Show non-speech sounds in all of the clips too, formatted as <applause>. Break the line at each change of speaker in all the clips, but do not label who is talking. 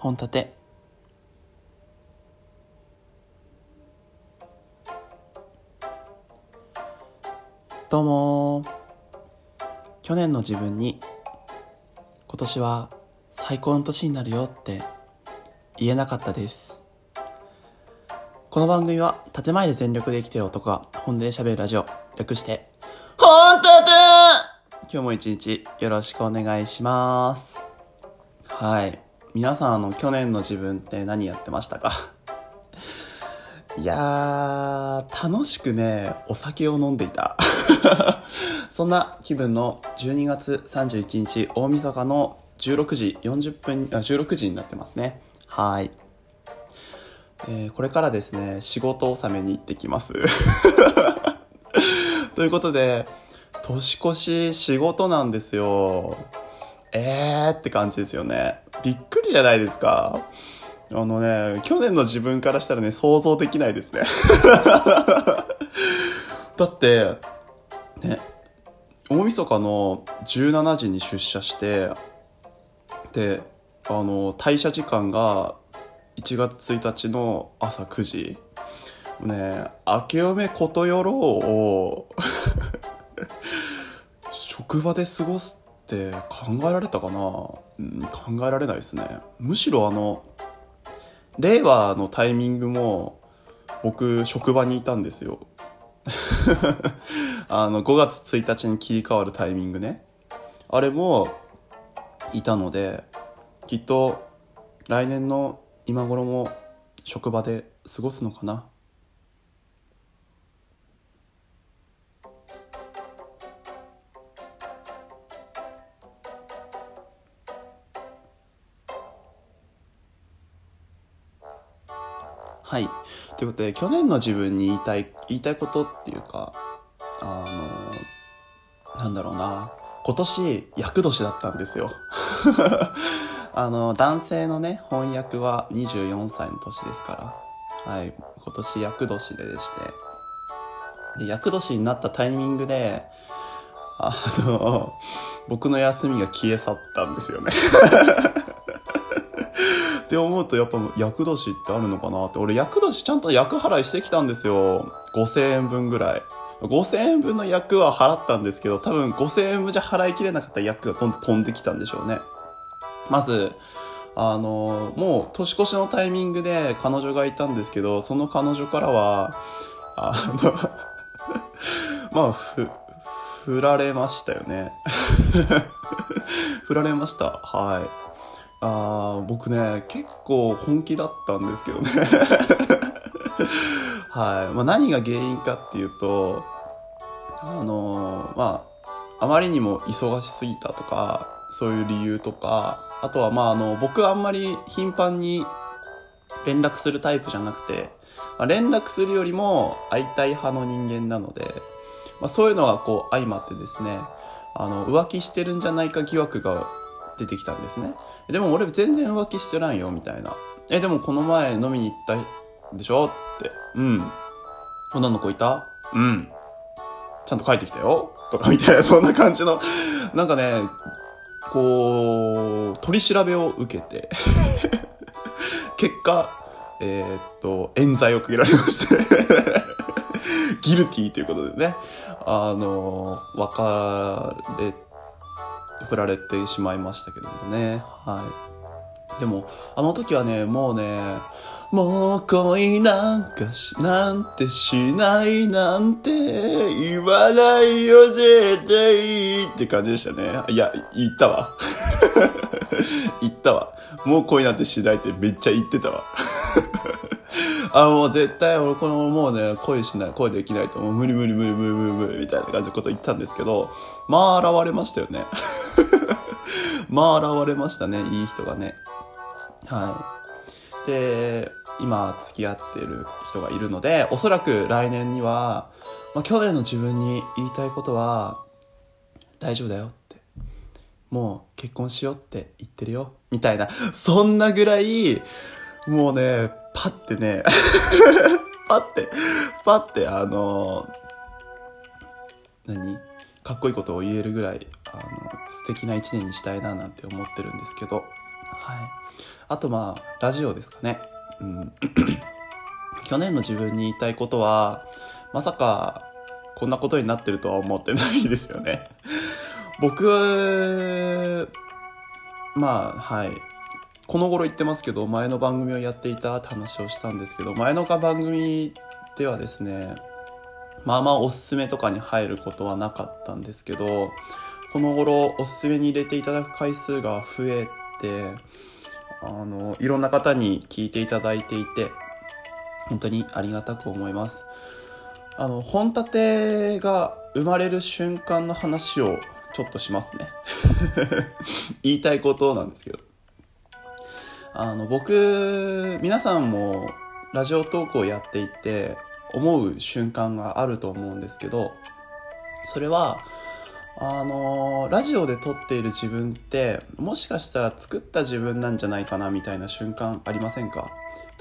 本立て。どうも。去年の自分に今年は最高の年になるよって言えなかったです。この番組は建前で全力で生きてる男が本音で喋るラジオ。略して本立て!今日も一日よろしくお願いします。はい。皆さんあの去年の自分って何やってましたか？いやー、楽しくね、お酒を飲んでいた。<laughs> そんな気分の12月31日大晦日の16時40分、あ、16時になってますね。はい。えー、これからですね、仕事納めに行ってきます。<laughs> ということで、年越し仕事なんですよ。えーって感じですよね。びっくりじゃないですか。あのね、去年の自分からしたらね、想像できないですね。<laughs> だって、ね、大晦日の17時に出社して、で、あの、退社時間が1月1日の朝9時。ね、明けおめことよろを <laughs> 職場で過ごすって考えられたかな、うん、考えられないですね。むしろあの、令和のタイミングも僕職場にいたんですよ。<laughs> あの5月1日に切り替わるタイミングね。あれもいたのできっと来年の今頃も職場で過ごすのかな。はい。ということで、去年の自分に言いたい、言いたいことっていうか、あの、なんだろうな。今年、厄年だったんですよ。<laughs> あの、男性のね、翻訳は24歳の年ですから。はい。今年厄年ででして。で、厄年になったタイミングで、あの、僕の休みが消え去ったんですよねって思うとやっぱ厄年ってあるのかなって。俺厄年ちゃんと厄払いしてきたんですよ。5000円分ぐらい。5000円分の役は払ったんですけど多分5000円分じゃ払いきれなかった役がどんどん飛んできたんでしょうね。まずあのもう年越しのタイミングで彼女がいたんですけどその彼女からはあの <laughs> まあふ振られましたよね。<laughs> 振られました。はい。あ僕ね、結構本気だったんですけどね <laughs> はい。まあ、何が原因かっていうと、あのー、まあ、あまりにも忙しすぎたとか、そういう理由とか、あとはまあ、あの、僕あんまり頻繁に連絡するタイプじゃなくて、まあ、連絡するよりも会いたい派の人間なので、まあ、そういうのがこう相まってですね、あの、浮気してるんじゃないか疑惑が出てきたんですね。でも俺全然浮気してないよ、みたいな。え、でもこの前飲みに行ったでしょ？って。うん。女の子いた？うん。ちゃんと帰ってきたよとかみたいな、<laughs> そんな感じの、なんかね、こう、取り調べを受けて <laughs> 結果、えー、っと、冤罪をかけられまして <laughs> ギルティーということでね、あの、別れ振られてしまいましたけどもね。はい。でも、あの時はね、もうね、もう恋なんかし、なんてしないなんて言わないよ絶対って感じでしたね。いや、言ったわ。<laughs> 言ったわ。もう恋なんてしないってめっちゃ言ってたわ。<laughs> あもう絶対俺このもうね、恋しない、恋できないと、もう無理無理無理無理無理無理みたいな感じのこと言ったんですけど、まあ現れましたよね。まあ現れましたね、いい人がね。はい。で、今付き合ってる人がいるので、おそらく来年には、まあ、去年の自分に言いたいことは、大丈夫だよって。もう結婚しようって言ってるよ。みたいな。そんなぐらい、もうね、パってね、<laughs> パって、パってあの何？かっこいいことを言えるぐらい、あの、素敵な一年にしたいななんて思ってるんですけど、はい。あとまあ、ラジオですかね。うん。<clears throat> 去年の自分に言いたいことは、まさか、こんなことになってるとは思ってないですよね。<laughs> 僕、まあ、はい。この頃言ってますけど、前の番組をやっていたって話をしたんですけど、前の番組ではですね、まあまあおすすめとかに入ることはなかったんですけど、この頃おすすめに入れていただく回数が増えて、あの、いろんな方に聞いていただいていて、本当にありがたく思います。あの、本立てが生まれる瞬間の話をちょっとしますね。<laughs> 言いたいことなんですけど。あの、僕、皆さんもラジオトークをやっていて思う瞬間があると思うんですけど、それは、あのラジオで撮っている自分ってもしかしたら作った自分なんじゃないかなみたいな瞬間ありませんか？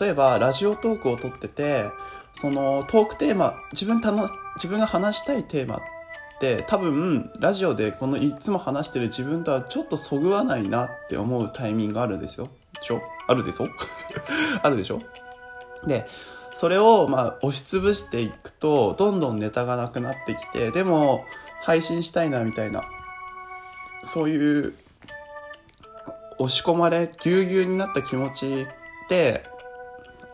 例えばラジオトークを撮っててそのトークテーマ自分たの自分が話したいテーマって多分ラジオでこのいつも話してる自分とはちょっとそぐわないなって思うタイミングがあるんですよでしょあるでしょ？あるでしょ？<laughs> でそれをまあ押しつぶしていくとどんどんネタがなくなってきてでも配信したいなみたいなそういう押し込まれぎゅうぎゅうになった気持ちで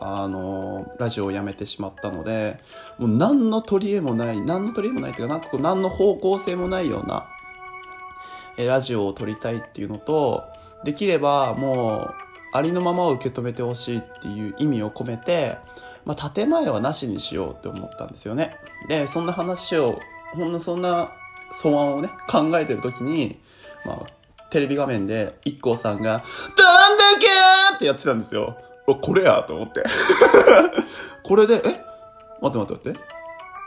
あのラジオをやめてしまったのでもう何の取り柄もない何の取り柄もないっていうかなんかこう何の方向性もないようなえラジオを撮りたいっていうのとできればもうありのままを受け止めてほしいっていう意味を込めて、まあ、建前はなしにしようって思ったんですよね。で、そんな話をほんのそんな素案をね、考えてる時に、まあ、テレビ画面で IKKO さんが、どんだけーってやってたんですよ。これやと思って。<laughs> これで、え待って待って待って。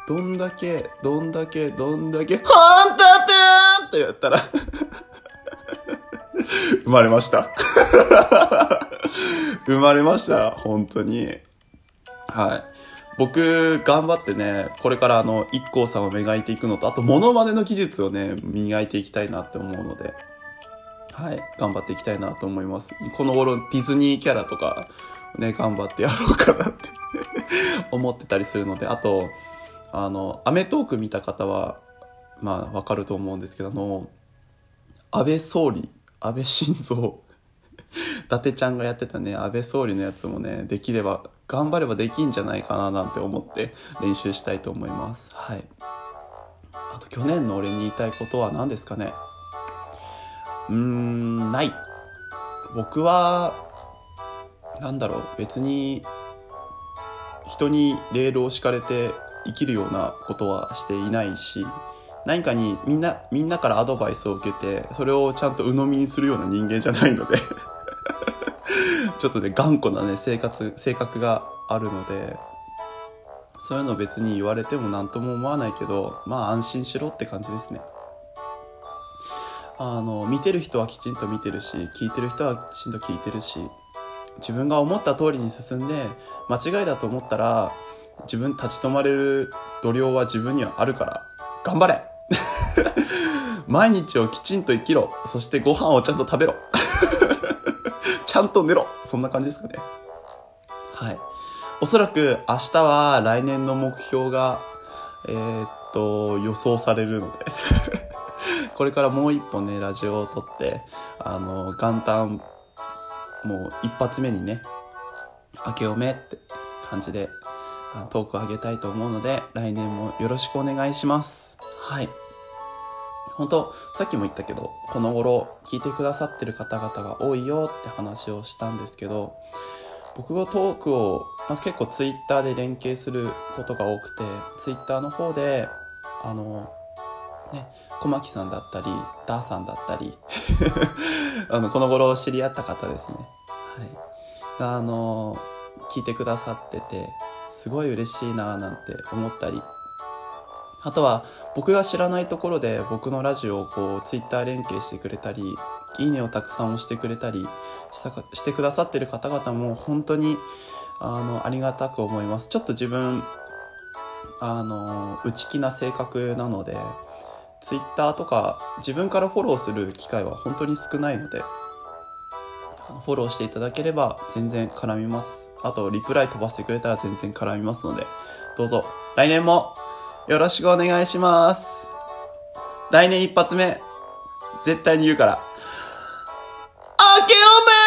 どんだけ、どんだけ、どんだけ、ほんとてーってやったら <laughs> 生まれました。<laughs> 生まれました。本当に。はい。僕、頑張ってね、これからあの、一 k さんを磨いていくのと、あと、モノマネの技術をね、磨いていきたいなって思うので、はい、頑張っていきたいなと思います。この頃、ディズニーキャラとか、ね、頑張ってやろうかなって <laughs> 思ってたりするので、あと、あの、アメトーク見た方は、まあ、わかると思うんですけど、あの、安倍総理、安倍晋三、伊達ちゃんがやってたね、安倍総理のやつもね、できれば、頑張ればできんじゃないかななんて思って練習したいと思います。はい。あと去年の俺に言いたいことは何ですかねうーん、ない。僕は、なんだろう、別に、人にレールを敷かれて生きるようなことはしていないし、何かにみんな、みんなからアドバイスを受けて、それをちゃんと鵜呑みにするような人間じゃないのでちょっとね、頑固なね、生活、性格があるので、そういうの別に言われても何とも思わないけど、まあ安心しろって感じですね。あの、見てる人はきちんと見てるし、聞いてる人はきちんと聞いてるし、自分が思った通りに進んで、間違いだと思ったら、自分立ち止まれる度量は自分にはあるから、頑張れ <laughs> 毎日をきちんと生きろ。そしてご飯をちゃんと食べろ。ちゃんと寝ろ。そんな感じですかね。はい。おそらく明日は来年の目標が、えー、っと、予想されるので <laughs> これからもう一本ね、ラジオを撮って、あの、元旦、もう一発目にね、明けおめって感じで、トークを上げたいと思うので、来年もよろしくお願いします。はい。本当さっきも言ったけど、この頃聞いてくださってる方々が多いよって話をしたんですけど、僕がトークを、まあ、結構ツイッターで連携することが多くて、ツイッターの方で、あの、ね、小牧さんだったり、ダーさんだったり、<laughs> あの、この頃知り合った方ですね。はい。あの、聞いてくださってて、すごい嬉しいなぁなんて思ったり、あとは僕が知らないところで僕のラジオをこうツイッター連携してくれたり、いいねをたくさん押してくれたりしたかしてくださってる方々も本当にあのありがたく思います。ちょっと自分、あの、内気な性格なので、ツイッターとか自分からフォローする機会は本当に少ないので、フォローしていただければ全然絡みます。あと、リプライ飛ばしてくれたら全然絡みますので、どうぞ、来年もよろしくお願いします。来年一発目、絶対に言うから。明けおめ